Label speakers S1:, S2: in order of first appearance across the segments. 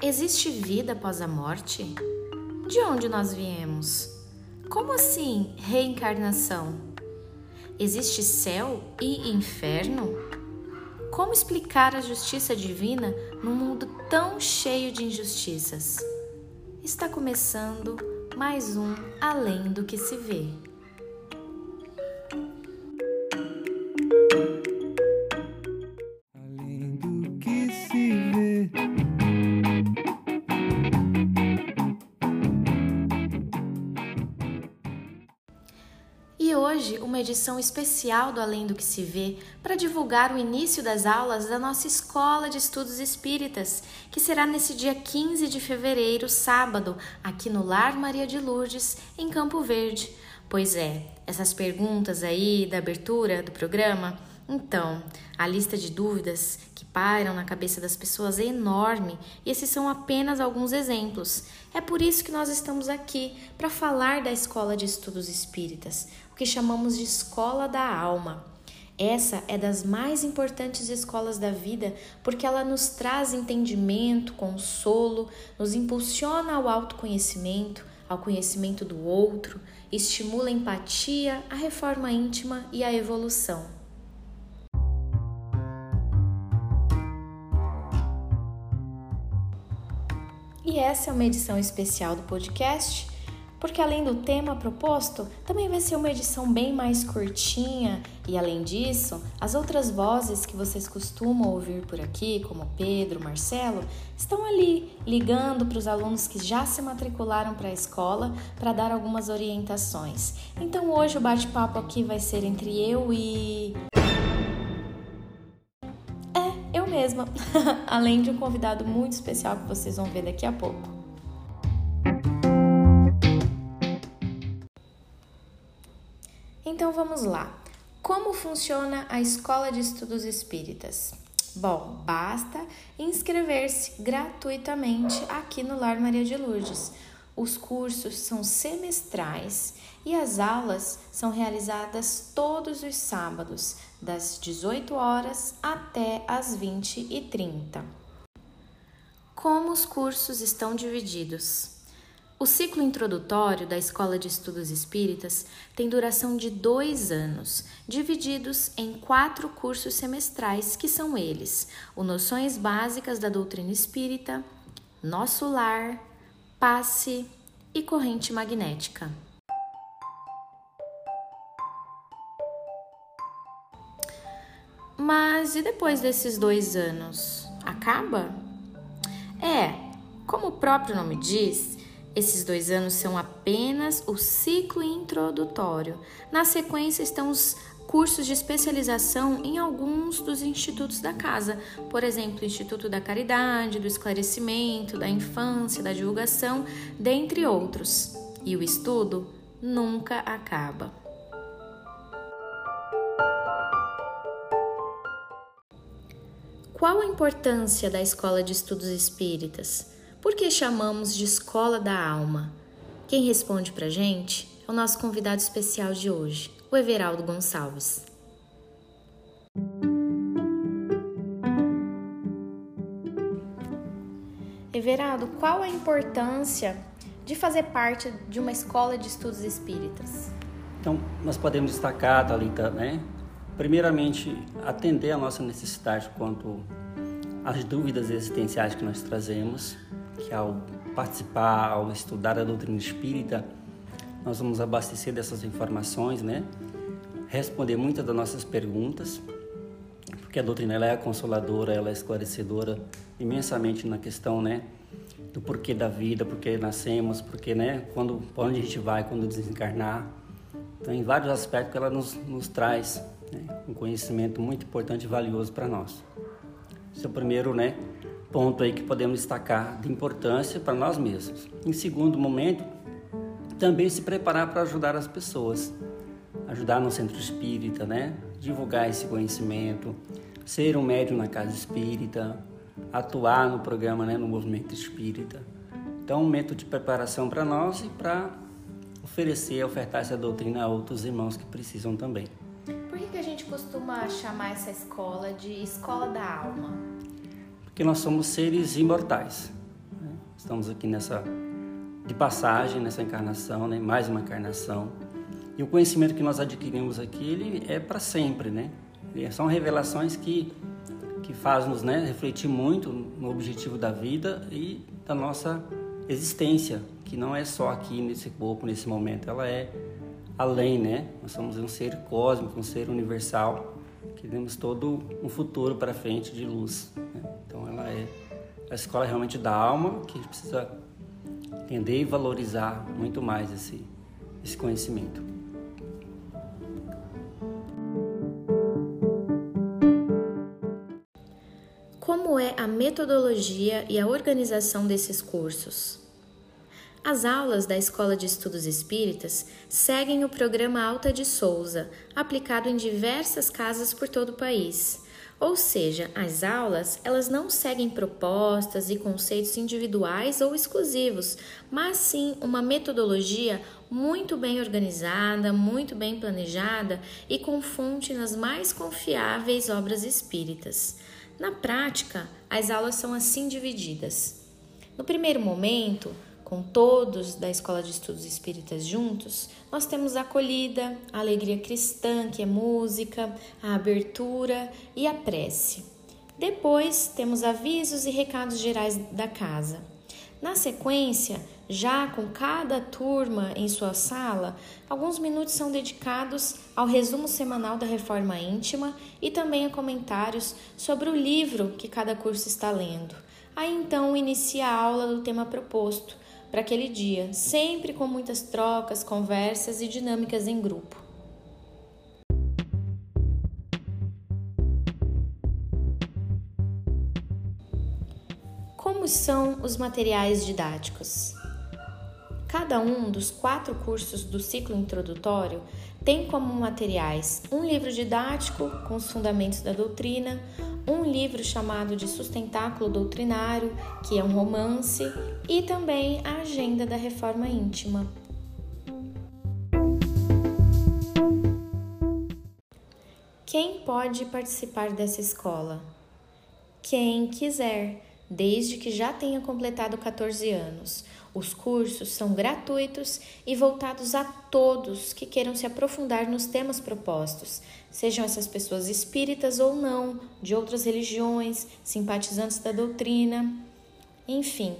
S1: Existe vida após a morte? De onde nós viemos? Como assim reencarnação? Existe céu e inferno? Como explicar a justiça divina num mundo tão cheio de injustiças? Está começando mais um Além do que se vê. Hoje uma edição especial do Além do que se vê para divulgar o início das aulas da nossa Escola de Estudos Espíritas, que será nesse dia 15 de fevereiro, sábado, aqui no Lar Maria de Lourdes, em Campo Verde. Pois é, essas perguntas aí da abertura do programa, então, a lista de dúvidas que pairam na cabeça das pessoas é enorme e esses são apenas alguns exemplos. É por isso que nós estamos aqui para falar da Escola de Estudos Espíritas, que chamamos de escola da alma. Essa é das mais importantes escolas da vida porque ela nos traz entendimento, consolo, nos impulsiona ao autoconhecimento, ao conhecimento do outro, estimula a empatia, a reforma íntima e a evolução. E essa é uma edição especial do podcast porque além do tema proposto, também vai ser uma edição bem mais curtinha e além disso, as outras vozes que vocês costumam ouvir por aqui, como Pedro, Marcelo, estão ali ligando para os alunos que já se matricularam para a escola para dar algumas orientações. Então hoje o bate-papo aqui vai ser entre eu e mesma, além de um convidado muito especial que vocês vão ver daqui a pouco. Então vamos lá. Como funciona a Escola de Estudos Espíritas? Bom, basta inscrever-se gratuitamente aqui no Lar Maria de Lourdes. Os cursos são semestrais e as aulas são realizadas todos os sábados, das 18 horas até as 20 e 30. Como os cursos estão divididos? O ciclo introdutório da Escola de Estudos Espíritas tem duração de dois anos, divididos em quatro cursos semestrais, que são eles: o Noções Básicas da Doutrina Espírita, Nosso Lar, Passe e Corrente Magnética. Mas e depois desses dois anos? Acaba? É, como o próprio nome diz, esses dois anos são apenas o ciclo introdutório. Na sequência estão os cursos de especialização em alguns dos institutos da casa, por exemplo, o Instituto da Caridade, do Esclarecimento, da Infância, da Divulgação, dentre outros. E o estudo nunca acaba. Qual a importância da Escola de Estudos Espíritas? Por que chamamos de escola da alma? Quem responde para gente é o nosso convidado especial de hoje, o Everaldo Gonçalves. Everaldo, qual a importância de fazer parte de uma escola de estudos espíritas?
S2: Então, nós podemos destacar, Thalita, né? Primeiramente, atender a nossa necessidade quanto às dúvidas existenciais que nós trazemos que ao participar, ao estudar a doutrina espírita, nós vamos abastecer dessas informações, né? Responder muitas das nossas perguntas, porque a doutrina ela é consoladora, ela é esclarecedora imensamente na questão, né? Do porquê da vida, porquê nascemos, porque, né? Quando, onde a gente vai quando desencarnar. Então, em vários aspectos, ela nos, nos traz né? um conhecimento muito importante e valioso para nós. Esse é o primeiro, né? ponto aí que podemos destacar de importância para nós mesmos. Em segundo momento, também se preparar para ajudar as pessoas, ajudar no centro espírita, né? Divulgar esse conhecimento, ser um médium na casa espírita, atuar no programa, né, no movimento espírita. Então, um momento de preparação para nós e para oferecer, ofertar essa doutrina a outros irmãos que precisam também.
S1: Por que, que a gente costuma chamar essa escola de escola da alma?
S2: que nós somos seres imortais. Estamos aqui nessa de passagem nessa encarnação, né? Mais uma encarnação. E o conhecimento que nós adquirimos aqui, ele é para sempre, né? São revelações que que faz-nos né, refletir muito no objetivo da vida e da nossa existência, que não é só aqui nesse corpo, nesse momento, ela é além, né? Nós somos um ser cósmico, um ser universal, que temos todo um futuro para frente de luz. Né? Então, ela é a escola realmente da alma, que a gente precisa entender e valorizar muito mais esse, esse conhecimento.
S1: Como é a metodologia e a organização desses cursos? As aulas da Escola de Estudos Espíritas seguem o programa Alta de Souza, aplicado em diversas casas por todo o país. Ou seja, as aulas, elas não seguem propostas e conceitos individuais ou exclusivos, mas sim uma metodologia muito bem organizada, muito bem planejada e com fonte nas mais confiáveis obras espíritas. Na prática, as aulas são assim divididas. No primeiro momento, com todos da Escola de Estudos Espíritas juntos, nós temos a acolhida, a alegria cristã, que é música, a abertura e a prece. Depois temos avisos e recados gerais da casa. Na sequência, já com cada turma em sua sala, alguns minutos são dedicados ao resumo semanal da reforma íntima e também a comentários sobre o livro que cada curso está lendo. Aí então inicia a aula do tema proposto para aquele dia, sempre com muitas trocas, conversas e dinâmicas em grupo. Como são os materiais didáticos? Cada um dos quatro cursos do ciclo introdutório tem como materiais um livro didático com os fundamentos da doutrina, um livro chamado de Sustentáculo Doutrinário, que é um romance, e também a Agenda da Reforma Íntima. Quem pode participar dessa escola? Quem quiser, desde que já tenha completado 14 anos. Os cursos são gratuitos e voltados a todos que queiram se aprofundar nos temas propostos, sejam essas pessoas espíritas ou não, de outras religiões, simpatizantes da doutrina. Enfim,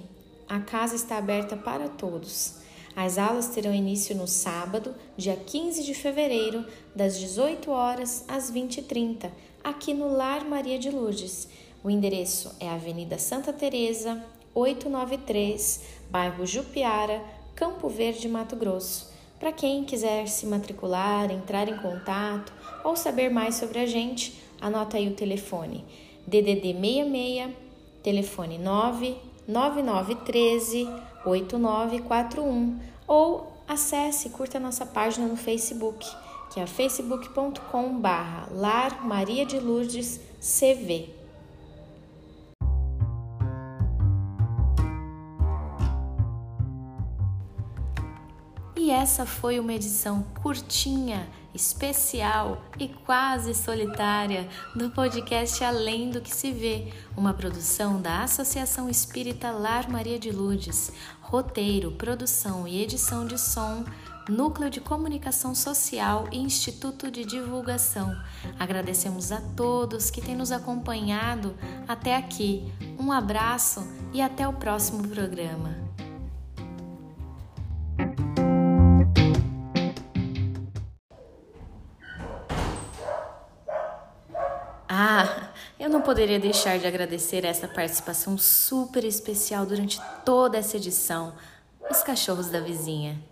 S1: a casa está aberta para todos. As aulas terão início no sábado, dia 15 de fevereiro, das 18 horas às 20h30, aqui no Lar Maria de Lourdes. O endereço é Avenida Santa Teresa, 893, bairro Jupiara, Campo Verde, Mato Grosso. Para quem quiser se matricular, entrar em contato ou saber mais sobre a gente, anota aí o telefone DDD 66, telefone 99913 8941 ou acesse e curta nossa página no Facebook, que é facebook.com/barra Lar Maria de Lourdes CV. E essa foi uma edição curtinha, especial e quase solitária do podcast Além do que se vê, uma produção da Associação Espírita Lar Maria de Lourdes. Roteiro, produção e edição de som Núcleo de Comunicação Social e Instituto de Divulgação. Agradecemos a todos que têm nos acompanhado até aqui. Um abraço e até o próximo programa. Poderia deixar de agradecer essa participação super especial durante toda essa edição, os cachorros da vizinha.